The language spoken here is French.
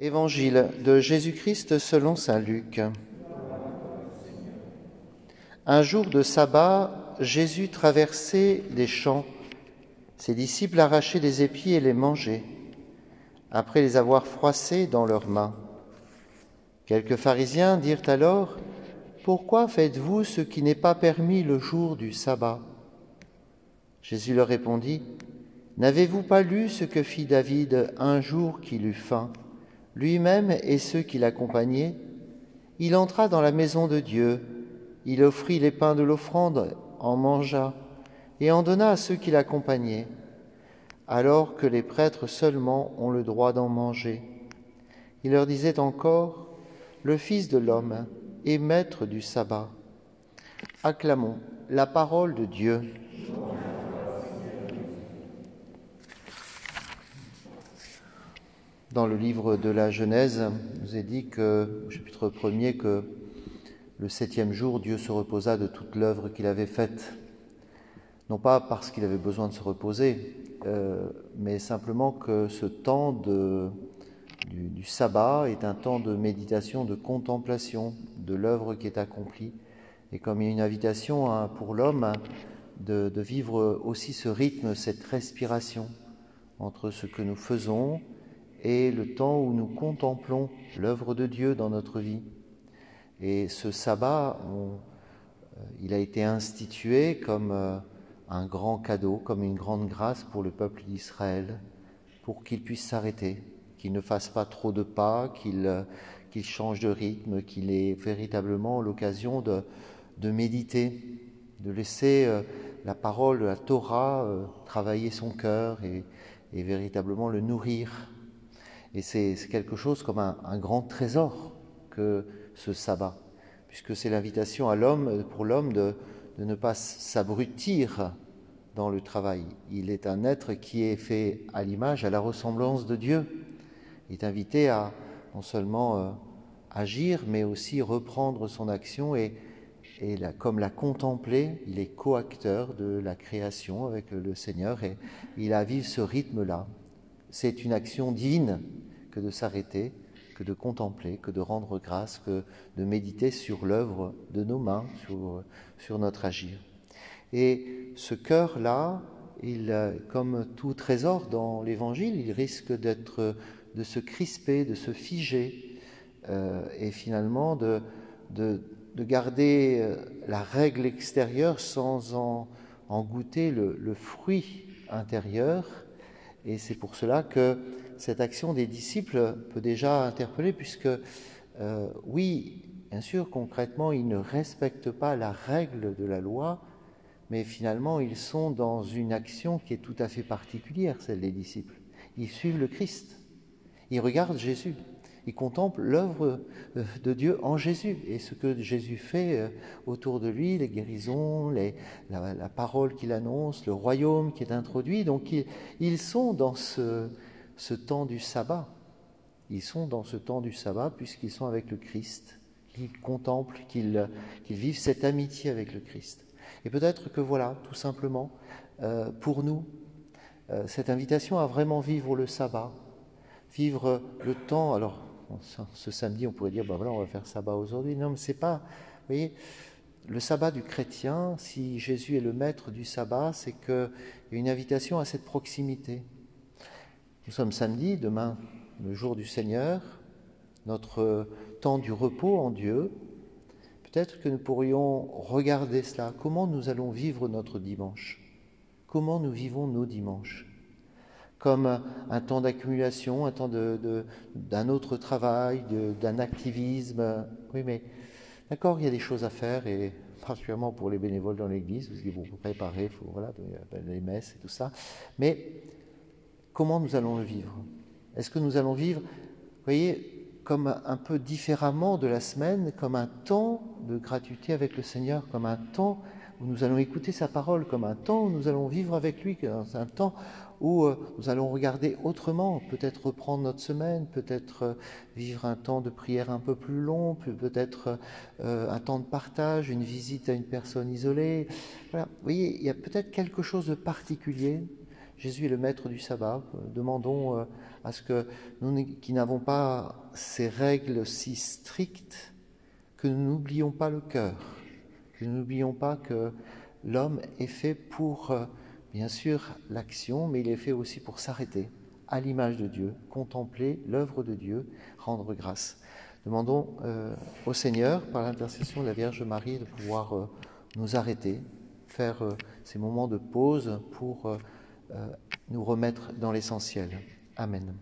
Évangile de Jésus-Christ selon Saint Luc. Un jour de sabbat, Jésus traversait des champs. Ses disciples arrachaient des épis et les mangeaient, après les avoir froissés dans leurs mains. Quelques pharisiens dirent alors, Pourquoi faites-vous ce qui n'est pas permis le jour du sabbat? Jésus leur répondit, N'avez-vous pas lu ce que fit David un jour qu'il eut faim, lui-même et ceux qui l'accompagnaient Il entra dans la maison de Dieu, il offrit les pains de l'offrande, en mangea, et en donna à ceux qui l'accompagnaient, alors que les prêtres seulement ont le droit d'en manger. Il leur disait encore, Le Fils de l'homme est maître du sabbat. Acclamons la parole de Dieu. Dans le livre de la Genèse, nous est dit que, au chapitre 1er, que le septième jour, Dieu se reposa de toute l'œuvre qu'il avait faite. Non pas parce qu'il avait besoin de se reposer, euh, mais simplement que ce temps du, sabbat est un temps de méditation, de contemplation de l'œuvre qui est accomplie. Et comme il y a une invitation hein, pour l'homme de, de vivre aussi ce rythme, cette respiration entre ce que nous faisons, et le temps où nous contemplons l'œuvre de Dieu dans notre vie. Et ce sabbat, on, il a été institué comme un grand cadeau, comme une grande grâce pour le peuple d'Israël, pour qu'il puisse s'arrêter, qu'il ne fasse pas trop de pas, qu'il qu change de rythme, qu'il ait véritablement l'occasion de, de, méditer, de laisser la parole, la Torah, travailler son cœur et véritablement le nourrir et c'est quelque chose comme un, grand trésor que ce sabbat, puisque c'est l'invitation à l'homme, pour l'homme, de, ne pas s'abrutir dans le travail. Il est un être qui est fait à l'image, à la ressemblance de Dieu. Il est invité à non seulement euh, agir, mais aussi reprendre son action et, comme la contempler. Il est coacteur de la création avec le Seigneur et il a à vivre ce rythme-là. C'est une action divine que de s'arrêter, que de contempler, que de rendre grâce, que de méditer sur l'œuvre de nos mains, sur, notre agir. Et ce cœur-là, comme tout trésor dans l'Évangile, il risque d'être, de se crisper, de se figer, euh, et finalement de, de, de, garder la règle extérieure sans en, goûter le fruit intérieur. Et c'est pour cela que cette action des disciples peut déjà interpeller, puisque euh, oui, bien sûr, concrètement, ils ne respectent pas la règle de la loi, mais finalement, ils sont dans une action qui est tout à fait particulière, celle des disciples. Ils suivent le Christ, ils regardent Jésus, ils contemplent l'œuvre de Dieu en Jésus et ce que Jésus fait autour de lui, les guérisons, la, parole qu'il annonce, le royaume qui est introduit. Donc ils, sont dans ce, temps du sabbat. Ils sont dans ce temps du sabbat puisqu'ils sont avec le Christ, qu'ils contemplent, qu'ils qu vivent cette amitié avec le Christ. Et peut-être que voilà, tout simplement, euh, pour nous, euh, cette invitation à vraiment vivre le sabbat, vivre le temps. Alors, ce samedi, on pourrait dire, ben voilà, on va faire sabbat aujourd'hui. Non, mais c'est pas. Vous voyez, le sabbat du chrétien, si Jésus est le maître du sabbat, c'est qu'il y a une invitation à cette proximité. Nous sommes samedi, demain, le jour du Seigneur, notre temps du repos en Dieu. Peut-être que nous pourrions regarder cela. Comment nous allons vivre notre dimanche? Comment nous vivons nos dimanches? Comme un temps d'accumulation, un temps d'un autre travail, d'un activisme. Oui, mais d'accord, il y a des choses à faire et particulièrement pour les bénévoles dans l'Église, parce qu'il faut préparer, faut voilà, les messes et tout ça. Mais comment nous allons le vivre? Est-ce que nous allons vivre, vous voyez, comme un peu différemment de la semaine, comme un temps de gratuité avec le Seigneur, comme un temps nous allons écouter sa parole, comme un temps nous allons vivre avec lui, un temps où nous allons regarder autrement, peut-être reprendre notre semaine, peut-être vivre un temps de prière un peu plus long, peut-être un temps de partage, une visite à une personne isolée. Vous voyez, il y a peut-être quelque chose de particulier Jésus est le maître du sabbat. Demandons euh, à ce que nous qui n'avons pas ces règles si strictes, que nous n'oublions pas le cœur, que n'oublions pas que l'homme est fait pour, euh, bien sûr, l'action, mais il est fait aussi pour s'arrêter à l'image de Dieu, contempler l'œuvre de Dieu, rendre grâce. Demandons euh, au Seigneur, par l'intercession de la Vierge Marie, de pouvoir euh, nous arrêter, faire ces moments de pause pour nous remettre dans l'essentiel. Amen.